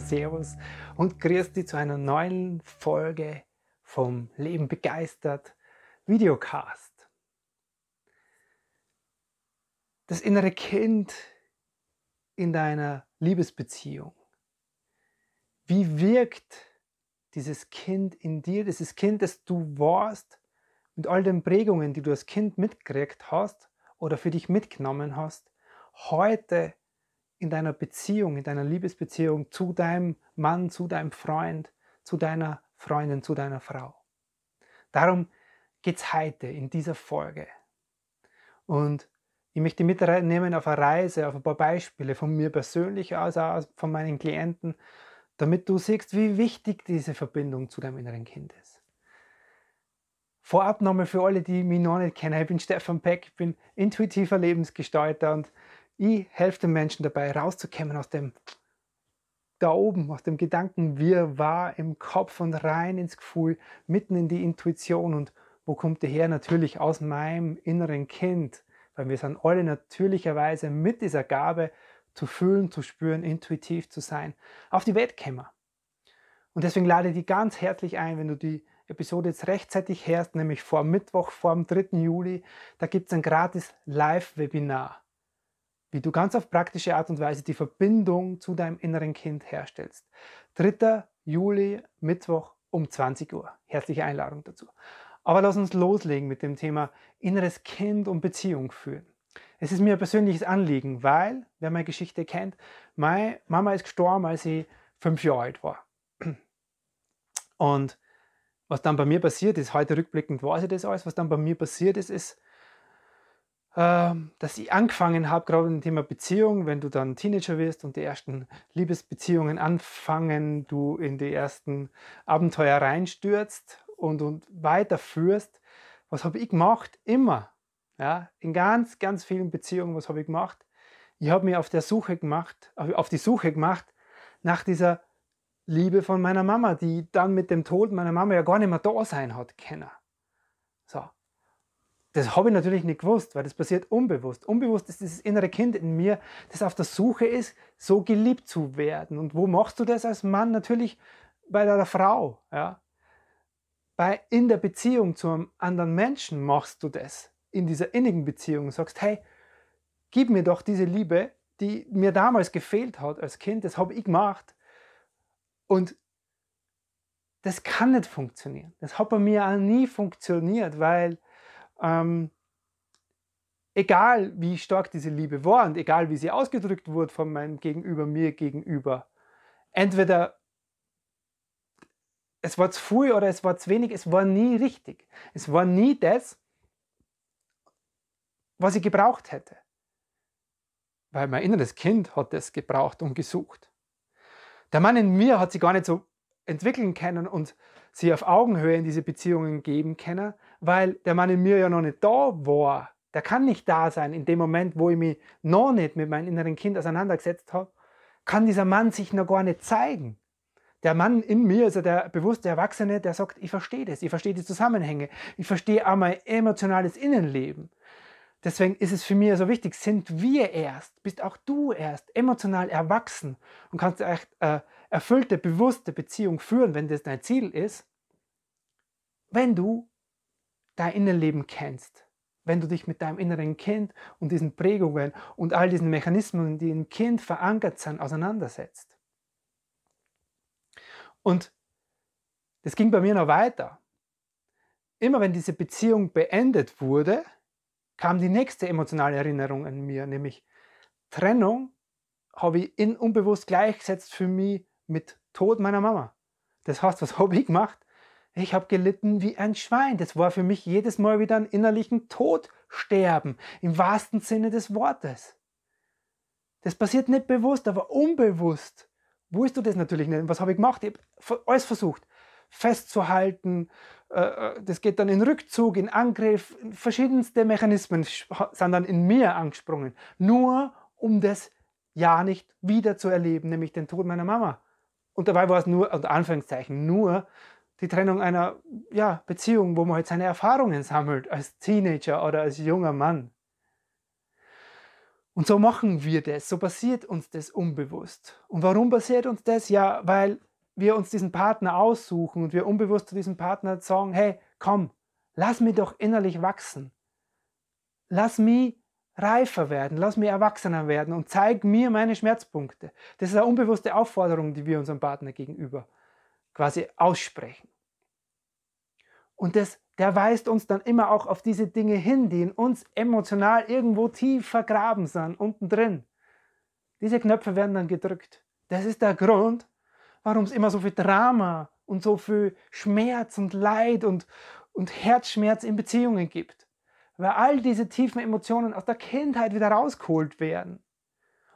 Servus und grüß dich zu einer neuen Folge vom Leben begeistert Videocast. Das innere Kind in deiner Liebesbeziehung. Wie wirkt dieses Kind in dir, dieses Kind, das du warst, mit all den Prägungen, die du als Kind mitgekriegt hast oder für dich mitgenommen hast, heute in deiner Beziehung, in deiner Liebesbeziehung zu deinem Mann, zu deinem Freund, zu deiner Freundin, zu deiner Frau. Darum geht es heute in dieser Folge. Und ich möchte mitnehmen auf eine Reise, auf ein paar Beispiele von mir persönlich, also auch von meinen Klienten, damit du siehst, wie wichtig diese Verbindung zu deinem inneren Kind ist. Vorab nochmal für alle, die mich noch nicht kennen, ich bin Stefan Peck, ich bin intuitiver Lebensgestalter und ich helfe den Menschen dabei, rauszukommen aus dem da oben, aus dem Gedanken, wir war im Kopf und rein ins Gefühl, mitten in die Intuition. Und wo kommt der her? Natürlich aus meinem inneren Kind, weil wir sind alle natürlicherweise mit dieser Gabe zu fühlen, zu spüren, intuitiv zu sein, auf die Welt kommen. Und deswegen lade ich dich ganz herzlich ein, wenn du die Episode jetzt rechtzeitig hörst, nämlich vor Mittwoch, vor dem 3. Juli, da gibt es ein gratis Live-Webinar wie du ganz auf praktische Art und Weise die Verbindung zu deinem inneren Kind herstellst. 3. Juli, Mittwoch um 20 Uhr. Herzliche Einladung dazu. Aber lass uns loslegen mit dem Thema inneres Kind und Beziehung führen. Es ist mir ein persönliches Anliegen, weil, wer meine Geschichte kennt, meine Mama ist gestorben, als sie fünf Jahre alt war. Und was dann bei mir passiert ist, heute rückblickend weiß ich das alles, was dann bei mir passiert ist, ist, dass ich angefangen habe, gerade im Thema Beziehung, wenn du dann Teenager wirst und die ersten Liebesbeziehungen anfangen, du in die ersten Abenteuer reinstürzt und, und weiterführst. Was habe ich gemacht? Immer. Ja, in ganz, ganz vielen Beziehungen, was habe ich gemacht? Ich habe mich auf der Suche gemacht, auf die Suche gemacht nach dieser Liebe von meiner Mama, die dann mit dem Tod meiner Mama ja gar nicht mehr da sein hat können. So. Das habe ich natürlich nicht gewusst, weil das passiert unbewusst. Unbewusst ist dieses innere Kind in mir, das auf der Suche ist, so geliebt zu werden. Und wo machst du das als Mann? Natürlich bei deiner Frau. Ja? Bei, in der Beziehung zu einem anderen Menschen machst du das. In dieser innigen Beziehung und sagst, hey, gib mir doch diese Liebe, die mir damals gefehlt hat als Kind. Das habe ich gemacht. Und das kann nicht funktionieren. Das hat bei mir auch nie funktioniert, weil ähm, egal wie stark diese Liebe war und egal wie sie ausgedrückt wurde von meinem Gegenüber, mir gegenüber, entweder es war zu viel oder es war zu wenig, es war nie richtig. Es war nie das, was ich gebraucht hätte. Weil mein inneres Kind hat das gebraucht und gesucht. Der Mann in mir hat sich gar nicht so entwickeln können und sie auf Augenhöhe in diese Beziehungen geben können, weil der Mann in mir ja noch nicht da war. Der kann nicht da sein in dem Moment, wo ich mich noch nicht mit meinem inneren Kind auseinandergesetzt habe, kann dieser Mann sich noch gar nicht zeigen. Der Mann in mir, also der bewusste Erwachsene, der sagt, ich verstehe das, ich verstehe die Zusammenhänge, ich verstehe auch mein emotionales Innenleben. Deswegen ist es für mich so wichtig, sind wir erst, bist auch du erst emotional erwachsen und kannst echt äh, erfüllte, bewusste Beziehung führen, wenn das dein Ziel ist, wenn du dein Innenleben kennst, wenn du dich mit deinem inneren Kind und diesen Prägungen und all diesen Mechanismen, die im Kind verankert sind, auseinandersetzt. Und das ging bei mir noch weiter. Immer wenn diese Beziehung beendet wurde, kam die nächste emotionale Erinnerung an mir, nämlich Trennung habe ich in unbewusst gleichgesetzt für mich mit Tod meiner Mama. Das heißt, was habe ich gemacht? Ich habe gelitten wie ein Schwein. Das war für mich jedes Mal wieder ein innerlichen Todsterben, im wahrsten Sinne des Wortes. Das passiert nicht bewusst, aber unbewusst wusstest du das natürlich nicht. Was habe ich gemacht? Ich habe alles versucht festzuhalten. Äh, äh, das geht dann in Rückzug, in Angriff. Verschiedenste Mechanismen sind dann in mir angesprungen. Nur um das ja nicht wieder zu erleben, nämlich den Tod meiner Mama. Und dabei war es nur, unter Anführungszeichen, nur die Trennung einer ja, Beziehung, wo man halt seine Erfahrungen sammelt als Teenager oder als junger Mann. Und so machen wir das, so passiert uns das unbewusst. Und warum passiert uns das? Ja, weil wir uns diesen Partner aussuchen und wir unbewusst zu diesem Partner sagen, hey, komm, lass mich doch innerlich wachsen. Lass mich reifer werden, lass mich erwachsener werden und zeig mir meine Schmerzpunkte. Das ist eine unbewusste Aufforderung, die wir unserem Partner gegenüber quasi aussprechen. Und das, der weist uns dann immer auch auf diese Dinge hin, die in uns emotional irgendwo tief vergraben sind, unten drin. Diese Knöpfe werden dann gedrückt. Das ist der Grund, warum es immer so viel Drama und so viel Schmerz und Leid und, und Herzschmerz in Beziehungen gibt. Weil all diese tiefen Emotionen aus der Kindheit wieder rausgeholt werden.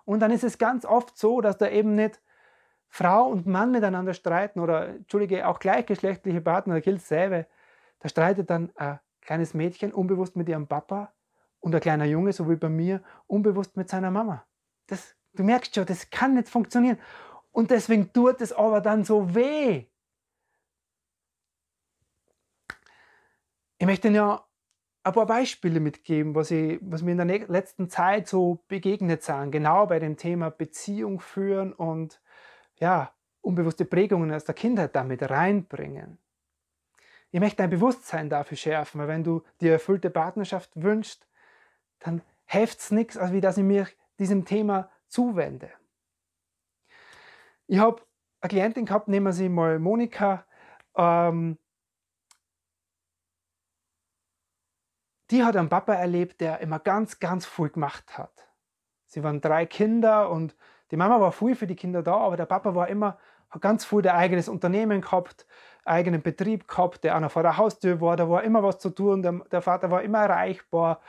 Und dann ist es ganz oft so, dass da eben nicht Frau und Mann miteinander streiten oder, entschuldige, auch gleichgeschlechtliche Partner, gilt dasselbe. Da streitet dann ein kleines Mädchen unbewusst mit ihrem Papa und ein kleiner Junge, so wie bei mir, unbewusst mit seiner Mama. Das, du merkst schon, das kann nicht funktionieren. Und deswegen tut es aber dann so weh. Ich möchte Ihnen ja ein paar Beispiele mitgeben, was, ich, was mir in der letzten Zeit so begegnet sind, genau bei dem Thema Beziehung führen und ja, unbewusste Prägungen aus der Kindheit damit reinbringen. Ich möchte dein Bewusstsein dafür schärfen, weil wenn du dir erfüllte Partnerschaft wünschst, dann hilft es nichts, als wie dass ich mich diesem Thema zuwende. Ich habe eine Klientin gehabt, nehmen wir sie mal Monika. Ähm, die hat einen Papa erlebt, der immer ganz, ganz viel gemacht hat. Sie waren drei Kinder und die Mama war viel für die Kinder da, aber der Papa war immer, hat ganz viel der eigenes Unternehmen gehabt, eigenen Betrieb gehabt, der einer vor der Haustür war, da war immer was zu tun, der, der Vater war immer erreichbar,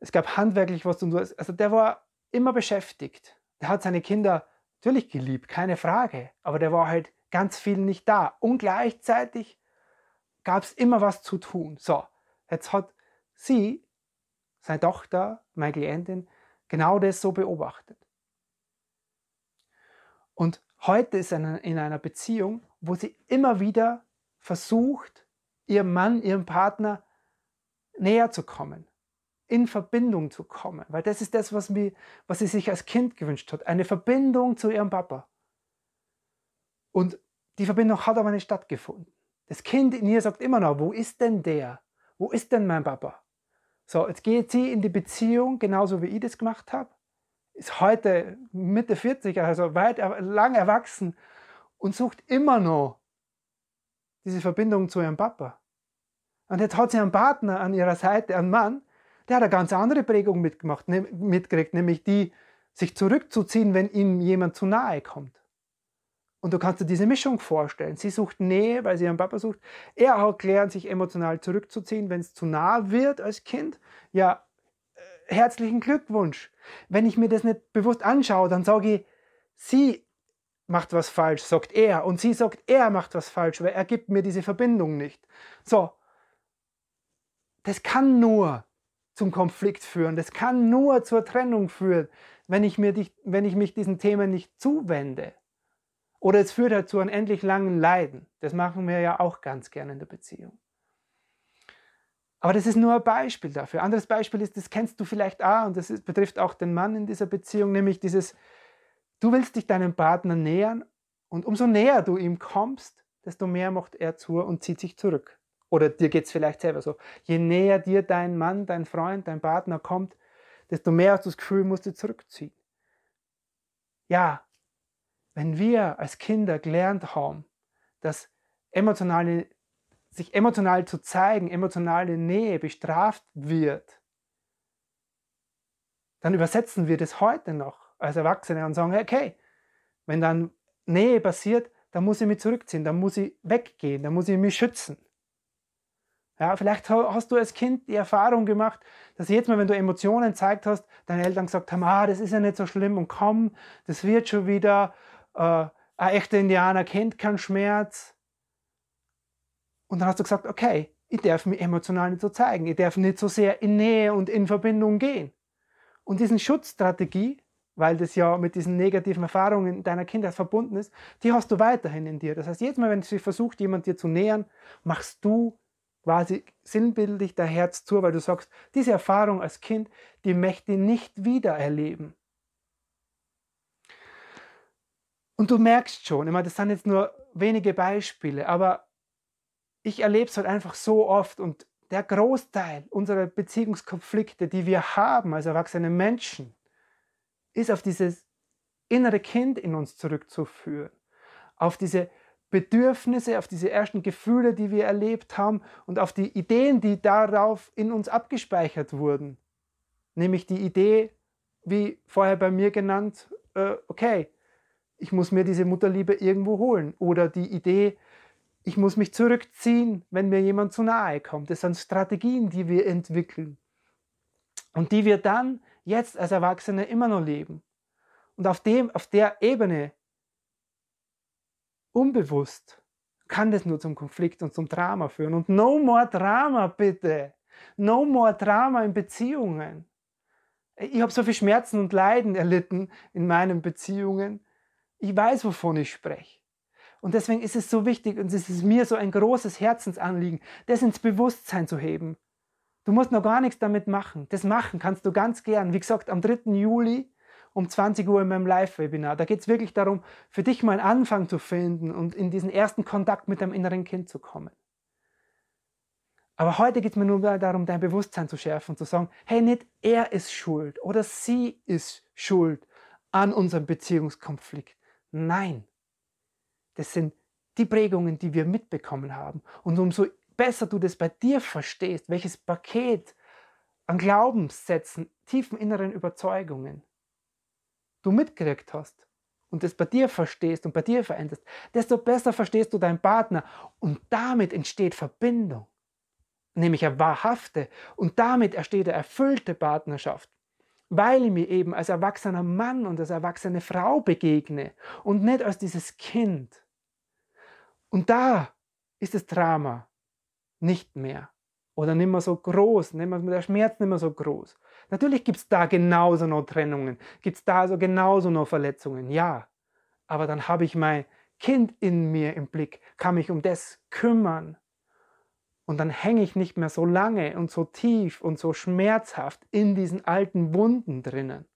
es gab handwerklich was zu tun, also der war immer beschäftigt. Der hat seine Kinder natürlich geliebt, keine Frage, aber der war halt ganz viel nicht da. Und gleichzeitig gab es immer was zu tun. So, jetzt hat sie, seine Tochter, meine Klientin, genau das so beobachtet. Und heute ist sie in einer Beziehung, wo sie immer wieder versucht, ihrem Mann, ihrem Partner näher zu kommen in Verbindung zu kommen. Weil das ist das, was, mir, was sie sich als Kind gewünscht hat. Eine Verbindung zu ihrem Papa. Und die Verbindung hat aber nicht stattgefunden. Das Kind in ihr sagt immer noch, wo ist denn der? Wo ist denn mein Papa? So, jetzt geht sie in die Beziehung, genauso wie ich das gemacht habe. Ist heute Mitte 40, also weit lang erwachsen und sucht immer noch diese Verbindung zu ihrem Papa. Und jetzt hat sie einen Partner an ihrer Seite, einen Mann, der hat eine ganz andere Prägung mitgemacht, ne, mitgekriegt, nämlich die, sich zurückzuziehen, wenn ihm jemand zu nahe kommt. Und du kannst dir diese Mischung vorstellen. Sie sucht Nähe, weil sie ihren Papa sucht. Er hat gelernt, sich emotional zurückzuziehen, wenn es zu nah wird als Kind. Ja, äh, herzlichen Glückwunsch. Wenn ich mir das nicht bewusst anschaue, dann sage ich, sie macht was falsch, sagt er. Und sie sagt, er macht was falsch, weil er gibt mir diese Verbindung nicht. So, das kann nur zum Konflikt führen. Das kann nur zur Trennung führen, wenn ich, mir die, wenn ich mich diesen Themen nicht zuwende. Oder es führt halt zu einem endlich langen Leiden. Das machen wir ja auch ganz gerne in der Beziehung. Aber das ist nur ein Beispiel dafür. Anderes Beispiel ist, das kennst du vielleicht auch und das ist, betrifft auch den Mann in dieser Beziehung, nämlich dieses, du willst dich deinem Partner nähern und umso näher du ihm kommst, desto mehr macht er zu und zieht sich zurück. Oder dir geht es vielleicht selber so. Je näher dir dein Mann, dein Freund, dein Partner kommt, desto mehr hast du das Gefühl, musst du zurückziehen. Ja, wenn wir als Kinder gelernt haben, dass emotionale, sich emotional zu zeigen, emotionale Nähe bestraft wird, dann übersetzen wir das heute noch als Erwachsene und sagen, okay, wenn dann Nähe passiert, dann muss ich mich zurückziehen, dann muss ich weggehen, dann muss ich mich schützen. Ja, vielleicht hast du als Kind die Erfahrung gemacht, dass jetzt mal, wenn du Emotionen gezeigt hast, deine Eltern gesagt haben, ah, das ist ja nicht so schlimm und komm, das wird schon wieder, äh, ein echter Indianer kennt keinen Schmerz. Und dann hast du gesagt, okay, ich darf mich emotional nicht so zeigen. Ich darf nicht so sehr in Nähe und in Verbindung gehen. Und diesen Schutzstrategie, weil das ja mit diesen negativen Erfahrungen deiner Kindheit verbunden ist, die hast du weiterhin in dir. Das heißt, jedes Mal, wenn sich versucht, jemand dir zu nähern, machst du quasi sinnbildlich dein Herz zu, weil du sagst, diese Erfahrung als Kind, die möchte ich nicht wieder erleben. Und du merkst schon, meine, das sind jetzt nur wenige Beispiele, aber ich erlebe es halt einfach so oft und der Großteil unserer Beziehungskonflikte, die wir haben als erwachsene Menschen, ist auf dieses innere Kind in uns zurückzuführen, auf diese Bedürfnisse, auf diese ersten Gefühle, die wir erlebt haben und auf die Ideen, die darauf in uns abgespeichert wurden. Nämlich die Idee, wie vorher bei mir genannt, äh, okay, ich muss mir diese Mutterliebe irgendwo holen. Oder die Idee, ich muss mich zurückziehen, wenn mir jemand zu nahe kommt. Das sind Strategien, die wir entwickeln und die wir dann jetzt als Erwachsene immer noch leben. Und auf, dem, auf der Ebene, unbewusst, kann das nur zum Konflikt und zum Drama führen. Und no more Drama, bitte. No more Drama in Beziehungen. Ich habe so viel Schmerzen und Leiden erlitten in meinen Beziehungen. Ich weiß, wovon ich spreche. Und deswegen ist es so wichtig und es ist mir so ein großes Herzensanliegen, das ins Bewusstsein zu heben. Du musst noch gar nichts damit machen. Das machen kannst du ganz gern. Wie gesagt, am 3. Juli um 20 Uhr in meinem Live-Webinar. Da geht es wirklich darum, für dich mal einen Anfang zu finden und in diesen ersten Kontakt mit deinem inneren Kind zu kommen. Aber heute geht es mir nur darum, dein Bewusstsein zu schärfen und zu sagen, hey, nicht er ist schuld oder sie ist schuld an unserem Beziehungskonflikt. Nein, das sind die Prägungen, die wir mitbekommen haben. Und umso besser du das bei dir verstehst, welches Paket an Glaubenssätzen, tiefen inneren Überzeugungen du mitgekriegt hast und das bei dir verstehst und bei dir veränderst, desto besser verstehst du deinen Partner und damit entsteht Verbindung, nämlich eine wahrhafte und damit entsteht eine erfüllte Partnerschaft, weil ich mir eben als erwachsener Mann und als erwachsene Frau begegne und nicht als dieses Kind. Und da ist das Drama nicht mehr oder nicht mehr so groß, der Schmerz nicht mehr so groß. Natürlich gibt es da genauso noch Trennungen, gibt es da so genauso noch Verletzungen, ja. Aber dann habe ich mein Kind in mir im Blick, kann mich um das kümmern. Und dann hänge ich nicht mehr so lange und so tief und so schmerzhaft in diesen alten Wunden drinnen.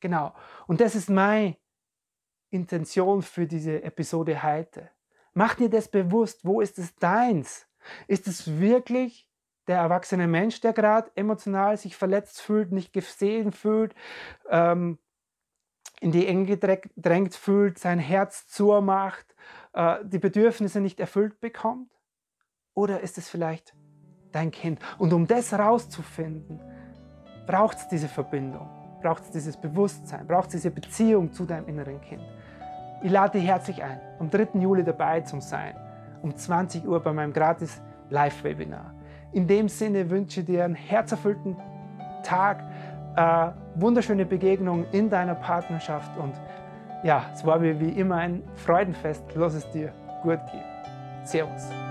Genau. Und das ist meine Intention für diese Episode heute. Mach dir das bewusst, wo ist es deins? Ist es wirklich der erwachsene Mensch, der gerade emotional sich verletzt fühlt, nicht gesehen fühlt, ähm, in die Enge gedrängt fühlt, sein Herz zurmacht, äh, die Bedürfnisse nicht erfüllt bekommt? Oder ist es vielleicht dein Kind? Und um das herauszufinden, braucht es diese Verbindung, braucht es dieses Bewusstsein, braucht es diese Beziehung zu deinem inneren Kind. Ich lade dich herzlich ein, am 3. Juli dabei zu sein, um 20 Uhr bei meinem gratis Live-Webinar. In dem Sinne wünsche ich dir einen herzerfüllten Tag, äh, wunderschöne Begegnungen in deiner Partnerschaft und ja, es war mir wie immer ein Freudenfest. Lass es dir gut gehen. Servus.